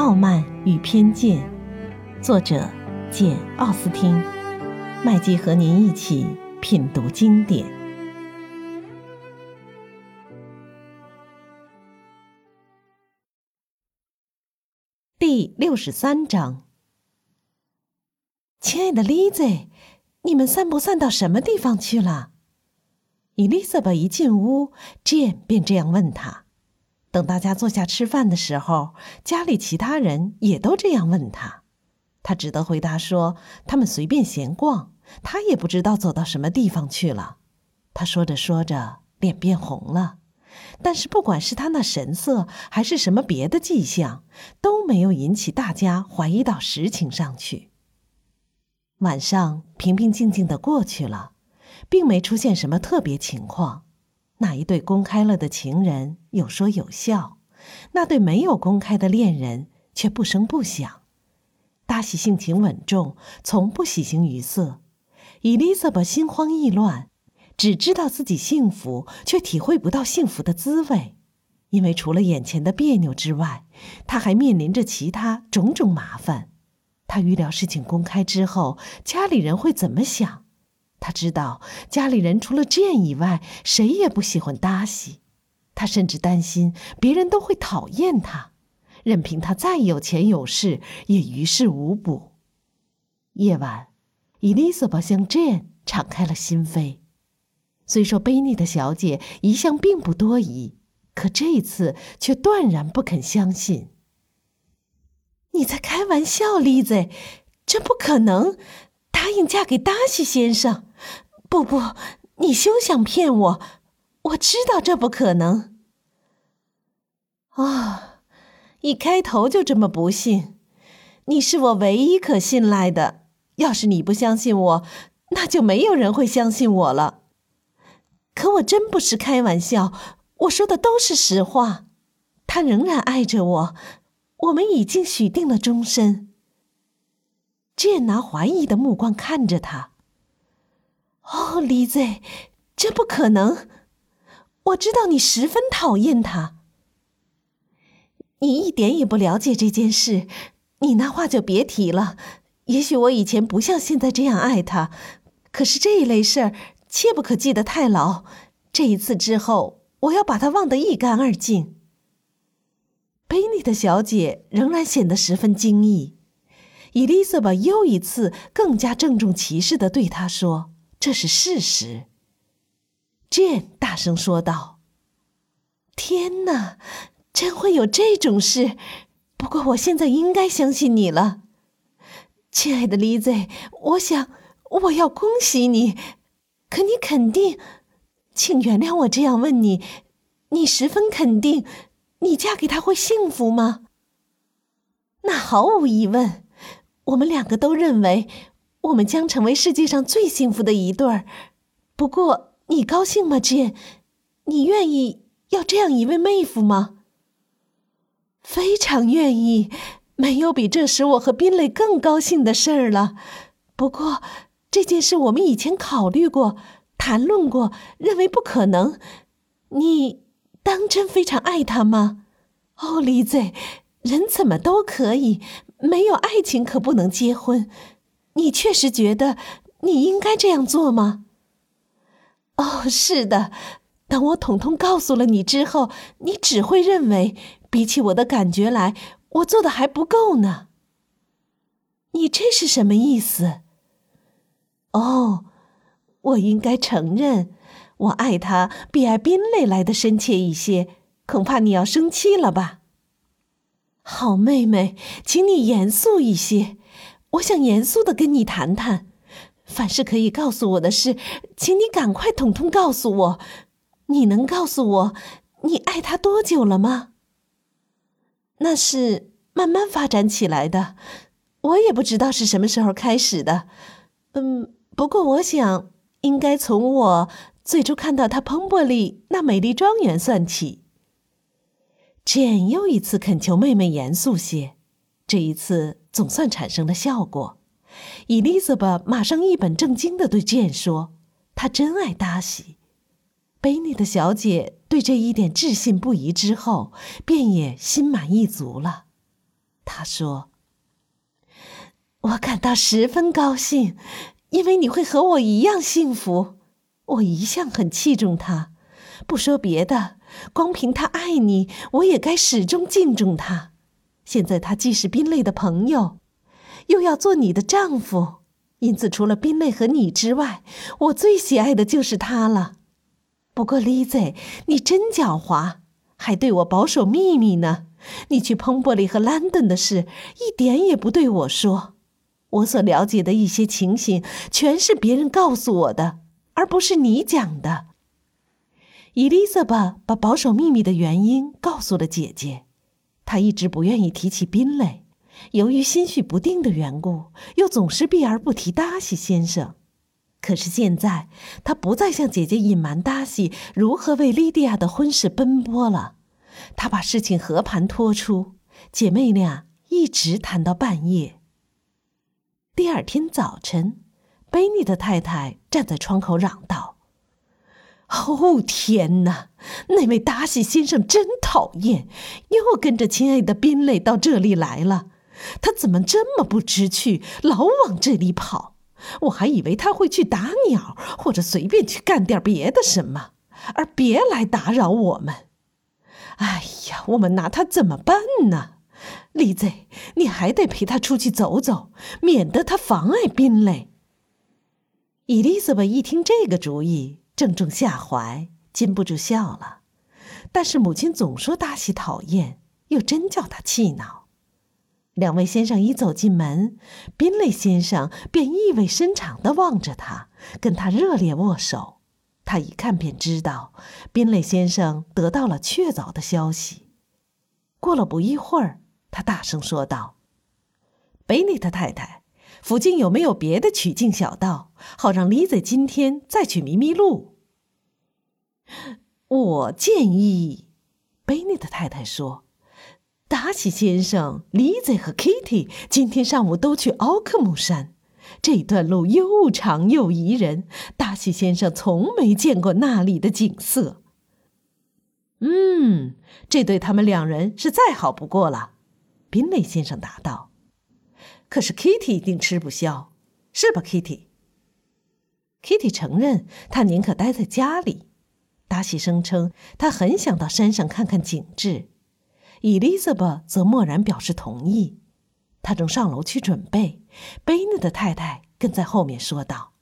傲慢与偏见》，作者简·奥斯汀。麦基和您一起品读经典。第六十三章。亲爱的丽子，你们散步散到什么地方去了？伊丽莎白一进屋，Jane 便这样问他。等大家坐下吃饭的时候，家里其他人也都这样问他，他只得回答说：“他们随便闲逛，他也不知道走到什么地方去了。”他说着说着，脸变红了，但是不管是他那神色，还是什么别的迹象，都没有引起大家怀疑到实情上去。晚上平平静静的过去了，并没出现什么特别情况。那一对公开了的情人有说有笑，那对没有公开的恋人却不声不响。达西性情稳重，从不喜形于色；伊丽莎白心慌意乱，只知道自己幸福，却体会不到幸福的滋味，因为除了眼前的别扭之外，她还面临着其他种种麻烦。她预料事情公开之后，家里人会怎么想。他知道家里人除了 Jane 以外，谁也不喜欢达西。他甚至担心别人都会讨厌他，任凭他再有钱有势，也于事无补。夜晚，伊丽莎白向 Jane 敞开了心扉。虽说贝尼的小姐一向并不多疑，可这一次却断然不肯相信。你在开玩笑，丽子，这不可能。答应嫁给达西先生？不不，你休想骗我！我知道这不可能。啊，一开头就这么不信！你是我唯一可信赖的。要是你不相信我，那就没有人会相信我了。可我真不是开玩笑，我说的都是实话。他仍然爱着我，我们已经许定了终身。剑拿怀疑的目光看着他。哦，李子，这不可能！我知道你十分讨厌他。你一点也不了解这件事，你那话就别提了。也许我以前不像现在这样爱他，可是这一类事儿切不可记得太牢。这一次之后，我要把他忘得一干二净。贝尼的小姐仍然显得十分惊异。伊丽莎白又一次更加郑重其事的对他说：“这是事实。”Jane 大声说道：“天哪，真会有这种事！不过我现在应该相信你了，亲爱的 Lizy，。我想我要恭喜你，可你肯定，请原谅我这样问你，你十分肯定，你嫁给他会幸福吗？那毫无疑问。”我们两个都认为，我们将成为世界上最幸福的一对儿。不过，你高兴吗金你愿意要这样一位妹夫吗？非常愿意，没有比这使我和宾蕾更高兴的事儿了。不过，这件事我们以前考虑过、谈论过，认为不可能。你当真非常爱他吗？哦，李子，人怎么都可以。没有爱情可不能结婚，你确实觉得你应该这样做吗？哦，是的。当我统统告诉了你之后，你只会认为，比起我的感觉来，我做的还不够呢。你这是什么意思？哦，我应该承认，我爱他比爱宾蕾来的深切一些。恐怕你要生气了吧？好妹妹，请你严肃一些。我想严肃的跟你谈谈。凡是可以告诉我的事，请你赶快统统告诉我。你能告诉我，你爱他多久了吗？那是慢慢发展起来的，我也不知道是什么时候开始的。嗯，不过我想应该从我最初看到他蓬伯利那美丽庄园算起。简又一次恳求妹妹严肃些，这一次总算产生了效果。伊丽莎白马上一本正经的对简说：“她真爱达西。”贝尼的小姐对这一点置信不疑之后，便也心满意足了。他说：“我感到十分高兴，因为你会和我一样幸福。我一向很器重他，不说别的，光凭他爱你，我也该始终敬重他。现在他既是宾类的朋友，又要做你的丈夫，因此除了宾类和你之外，我最喜爱的就是他了。不过，丽 z 你真狡猾，还对我保守秘密呢。”你去彭伯利和兰顿的事，一点也不对我说。我所了解的一些情形，全是别人告诉我的，而不是你讲的。伊丽莎白把保守秘密的原因告诉了姐姐。她一直不愿意提起宾蕾，由于心绪不定的缘故，又总是避而不提达西先生。可是现在，她不再向姐姐隐瞒达西如何为莉迪亚的婚事奔波了。他把事情和盘托出，姐妹俩一直谈到半夜。第二天早晨，贝尼的太太站在窗口嚷道：“哦天哪，那位达西先生真讨厌，又跟着亲爱的宾蕾到这里来了。他怎么这么不知趣，老往这里跑？我还以为他会去打鸟，或者随便去干点别的什么，而别来打扰我们。”哎呀，我们拿他怎么办呢？丽子，你还得陪他出去走走，免得他妨碍宾蕾。伊丽莎白一听这个主意，正中下怀，禁不住笑了。但是母亲总说大喜讨厌，又真叫他气恼。两位先生一走进门，宾蕾先生便意味深长地望着他，跟他热烈握手。他一看便知道，宾蕾先生得到了确凿的消息。过了不一会儿，他大声说道：“贝内特太太，附近有没有别的取径小道，好让丽子今天再去迷迷路？”我建议，贝内特太太说：“达西先生、丽子和 Kitty 今天上午都去奥克姆山。”这段路又长又宜人，达西先生从没见过那里的景色。嗯，这对他们两人是再好不过了，宾内先生答道。可是 Kitty 一定吃不消，是吧，Kitty？Kitty 承认他宁可待在家里。达西声称他很想到山上看看景致，伊丽莎白则默然表示同意。他正上楼去准备，贝内的太太跟在后面说道：“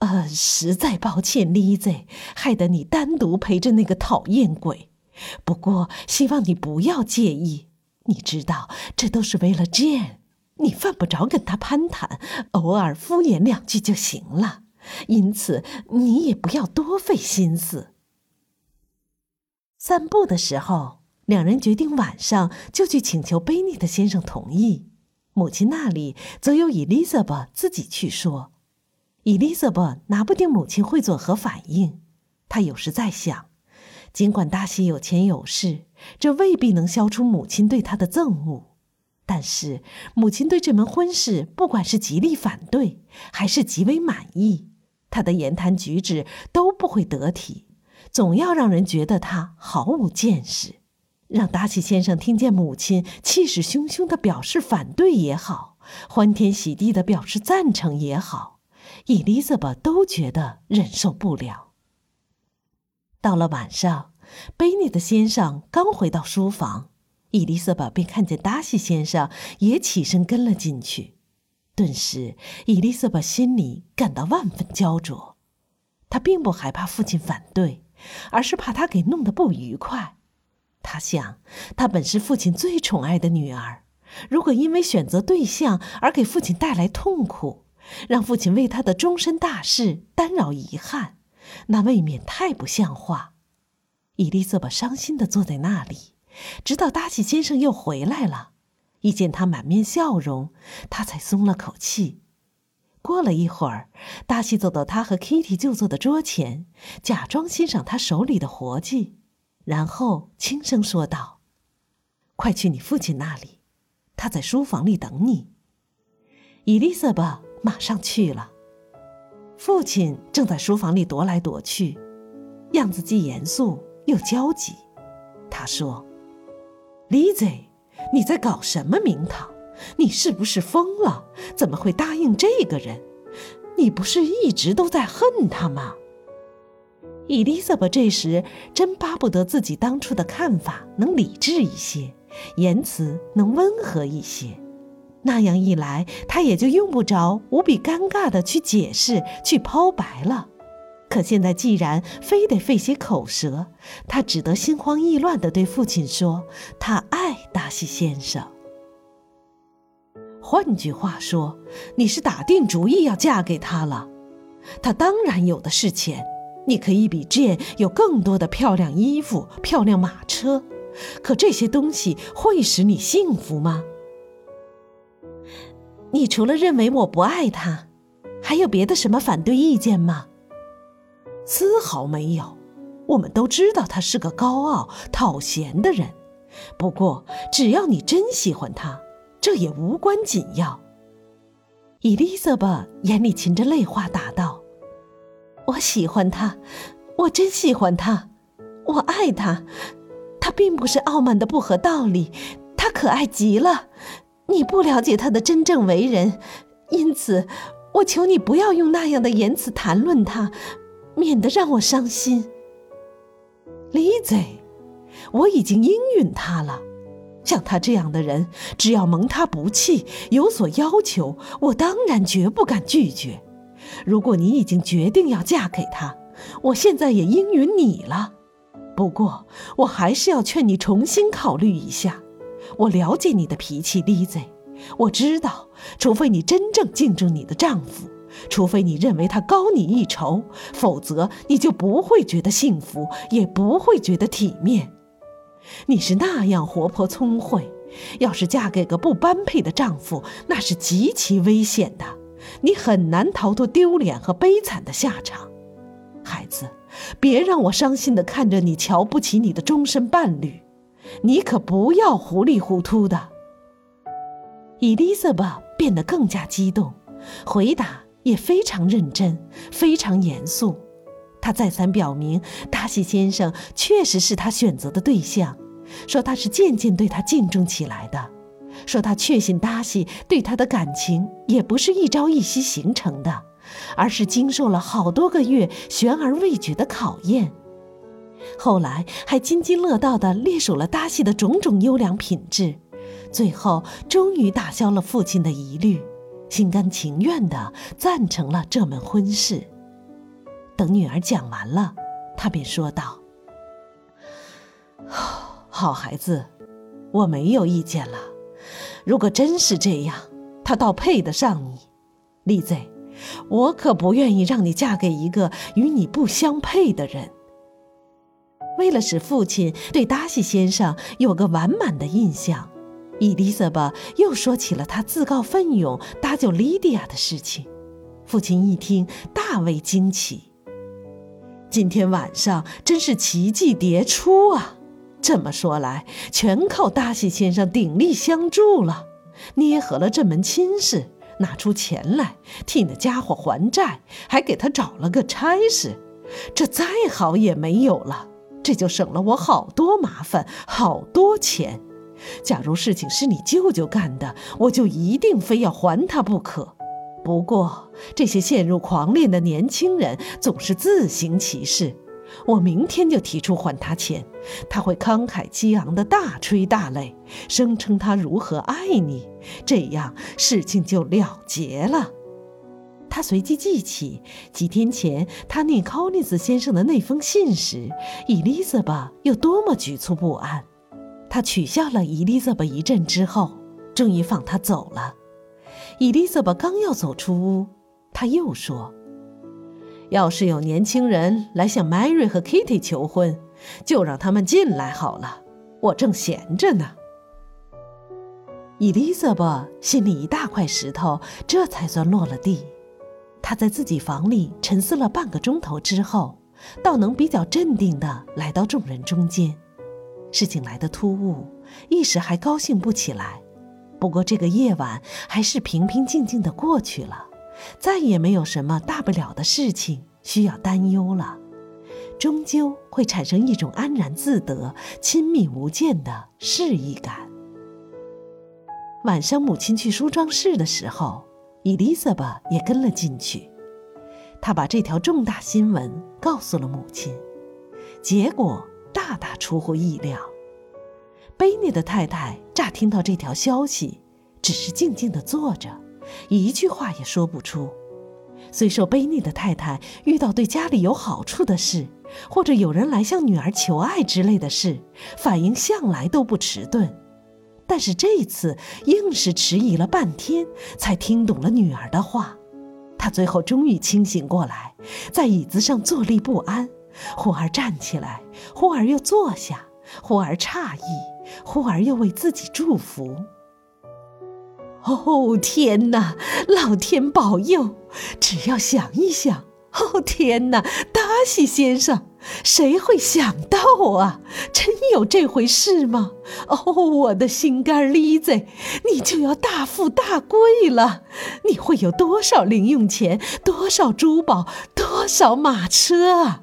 呃，实在抱歉，丽子，害得你单独陪着那个讨厌鬼。不过，希望你不要介意。你知道，这都是为了 Jane。你犯不着跟他攀谈，偶尔敷衍两句就行了。因此，你也不要多费心思。散步的时候。”两人决定晚上就去请求贝尼的先生同意，母亲那里则由伊丽莎白自己去说。伊丽莎白拿不定母亲会作何反应，她有时在想，尽管达西有钱有势，这未必能消除母亲对他的憎恶，但是母亲对这门婚事，不管是极力反对还是极为满意，她的言谈举止都不会得体，总要让人觉得她毫无见识。让达西先生听见母亲气势汹汹的表示反对也好，欢天喜地的表示赞成也好，伊丽莎白都觉得忍受不了。到了晚上，贝尼的先生刚回到书房，伊丽莎白便看见达西先生也起身跟了进去。顿时，伊丽莎白心里感到万分焦灼。她并不害怕父亲反对，而是怕他给弄得不愉快。他想，她本是父亲最宠爱的女儿，如果因为选择对象而给父亲带来痛苦，让父亲为她的终身大事担扰遗憾，那未免太不像话。伊丽莎白伤心地坐在那里，直到达西先生又回来了，一见他满面笑容，他才松了口气。过了一会儿，达西走到他和 Kitty 就坐的桌前，假装欣赏他手里的活计。然后轻声说道：“快去你父亲那里，他在书房里等你。”伊丽莎白马上去了。父亲正在书房里踱来踱去，样子既严肃又焦急。他说：“丽子，你在搞什么名堂？你是不是疯了？怎么会答应这个人？你不是一直都在恨他吗？伊丽莎白这时真巴不得自己当初的看法能理智一些，言辞能温和一些，那样一来，她也就用不着无比尴尬的去解释、去抛白了。可现在既然非得费些口舌，他只得心慌意乱的对父亲说：“他爱达西先生。”换句话说，你是打定主意要嫁给他了。他当然有的是钱，你可以比 Jane 有更多的漂亮衣服、漂亮马车。可这些东西会使你幸福吗？你除了认为我不爱他，还有别的什么反对意见吗？丝毫没有。我们都知道他是个高傲、讨嫌的人。不过，只要你真喜欢他。这也无关紧要。伊丽莎白眼里噙着泪花，答道：“我喜欢他，我真喜欢他，我爱他。他并不是傲慢的不合道理，他可爱极了。你不了解他的真正为人，因此，我求你不要用那样的言辞谈论他，免得让我伤心。丽子，我已经应允他了。”像他这样的人，只要蒙他不弃，有所要求，我当然绝不敢拒绝。如果你已经决定要嫁给他，我现在也应允你了。不过，我还是要劝你重新考虑一下。我了解你的脾气，丽子，我知道，除非你真正敬重你的丈夫，除非你认为他高你一筹，否则你就不会觉得幸福，也不会觉得体面。你是那样活泼聪慧，要是嫁给个不般配的丈夫，那是极其危险的，你很难逃脱丢脸和悲惨的下场。孩子，别让我伤心的看着你瞧不起你的终身伴侣，你可不要糊里糊涂的。伊丽莎白变得更加激动，回答也非常认真，非常严肃。他再三表明，达西先生确实是他选择的对象，说他是渐渐对他敬重起来的，说他确信达西对他的感情也不是一朝一夕形成的，而是经受了好多个月悬而未决的考验。后来还津津乐道地列数了达西的种种优良品质，最后终于打消了父亲的疑虑，心甘情愿地赞成了这门婚事。等女儿讲完了，他便说道：“好孩子，我没有意见了。如果真是这样，他倒配得上你，丽 Z。我可不愿意让你嫁给一个与你不相配的人。”为了使父亲对达西先生有个完满的印象，伊丽莎白又说起了她自告奋勇搭救莉迪亚的事情。父亲一听，大为惊奇。今天晚上真是奇迹迭出啊！这么说来，全靠达西先生鼎力相助了，捏合了这门亲事，拿出钱来替那家伙还债，还给他找了个差事。这再好也没有了，这就省了我好多麻烦，好多钱。假如事情是你舅舅干的，我就一定非要还他不可。不过，这些陷入狂恋的年轻人总是自行其事。我明天就提出还他钱，他会慷慨激昂的大吹大擂，声称他如何爱你，这样事情就了结了。他随即记起几天前他念考尼斯先生的那封信时，伊丽莎白有多么局促不安。他取笑了伊丽莎白一阵之后，终于放他走了。伊丽莎白刚要走出屋，他又说：“要是有年轻人来向 Mary 和 Kitty 求婚，就让他们进来好了，我正闲着呢。”伊丽莎白心里一大块石头这才算落了地。她在自己房里沉思了半个钟头之后，倒能比较镇定地来到众人中间。事情来得突兀，一时还高兴不起来。不过这个夜晚还是平平静静的过去了，再也没有什么大不了的事情需要担忧了，终究会产生一种安然自得、亲密无间的适意感。晚上母亲去梳妆室的时候，伊丽莎白也跟了进去。她把这条重大新闻告诉了母亲，结果大大出乎意料。贝尼的太太乍听到这条消息，只是静静地坐着，一句话也说不出。虽说贝尼的太太遇到对家里有好处的事，或者有人来向女儿求爱之类的事，反应向来都不迟钝，但是这次硬是迟疑了半天，才听懂了女儿的话。他最后终于清醒过来，在椅子上坐立不安，忽而站起来，忽而又坐下，忽而诧异。忽而又为自己祝福。哦天哪，老天保佑！只要想一想，哦天哪，达西先生，谁会想到啊？真有这回事吗？哦，我的心肝梨子，你就要大富大贵了！你会有多少零用钱？多少珠宝？多少马车啊？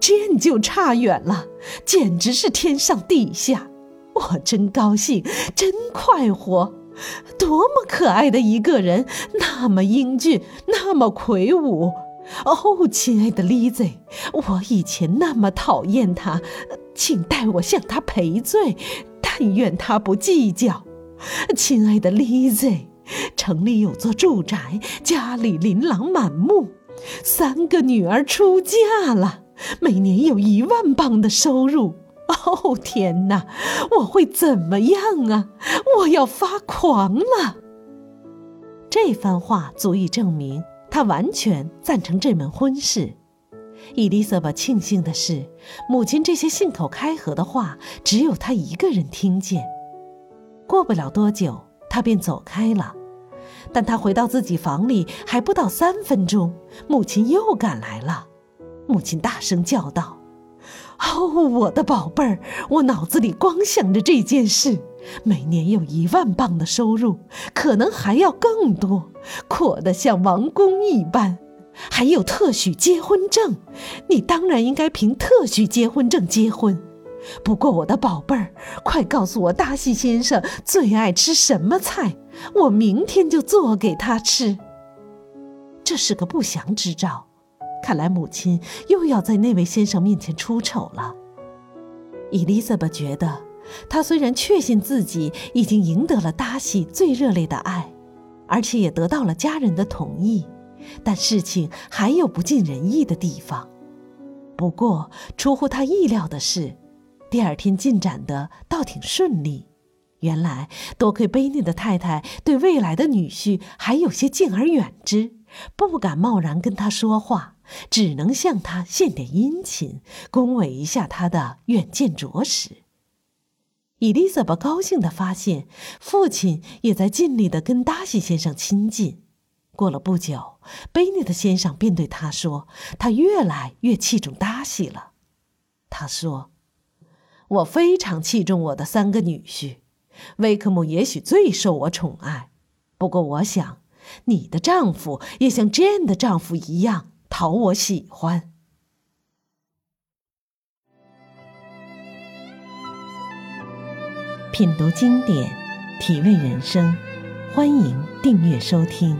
这就差远了，简直是天上地下。我真高兴，真快活，多么可爱的一个人，那么英俊，那么魁梧。哦，亲爱的丽子，我以前那么讨厌他，请代我向他赔罪，但愿他不计较。亲爱的丽子，城里有座住宅，家里琳琅满目，三个女儿出嫁了，每年有一万镑的收入。哦天哪，我会怎么样啊？我要发狂了！这番话足以证明他完全赞成这门婚事。伊丽莎白庆幸的是，母亲这些信口开河的话只有她一个人听见。过不了多久，她便走开了。但她回到自己房里还不到三分钟，母亲又赶来了。母亲大声叫道。哦，我的宝贝儿，我脑子里光想着这件事。每年有一万镑的收入，可能还要更多，阔得像王宫一般。还有特许结婚证，你当然应该凭特许结婚证结婚。不过，我的宝贝儿，快告诉我，大西先生最爱吃什么菜，我明天就做给他吃。这是个不祥之兆。看来母亲又要在那位先生面前出丑了。伊丽莎白觉得，她虽然确信自己已经赢得了达西最热烈的爱，而且也得到了家人的同意，但事情还有不尽人意的地方。不过，出乎她意料的是，第二天进展的倒挺顺利。原来，多亏贝内的太太对未来的女婿还有些敬而远之，不敢贸然跟他说话。只能向他献点殷勤，恭维一下他的远见卓识。伊丽莎白高兴地发现，父亲也在尽力地跟达西先生亲近。过了不久，贝内特先生便对他说：“他越来越器重达西了。”他说：“我非常器重我的三个女婿，威克姆也许最受我宠爱。不过，我想你的丈夫也像 Jane 的丈夫一样。”讨我喜欢。品读经典，体味人生，欢迎订阅收听。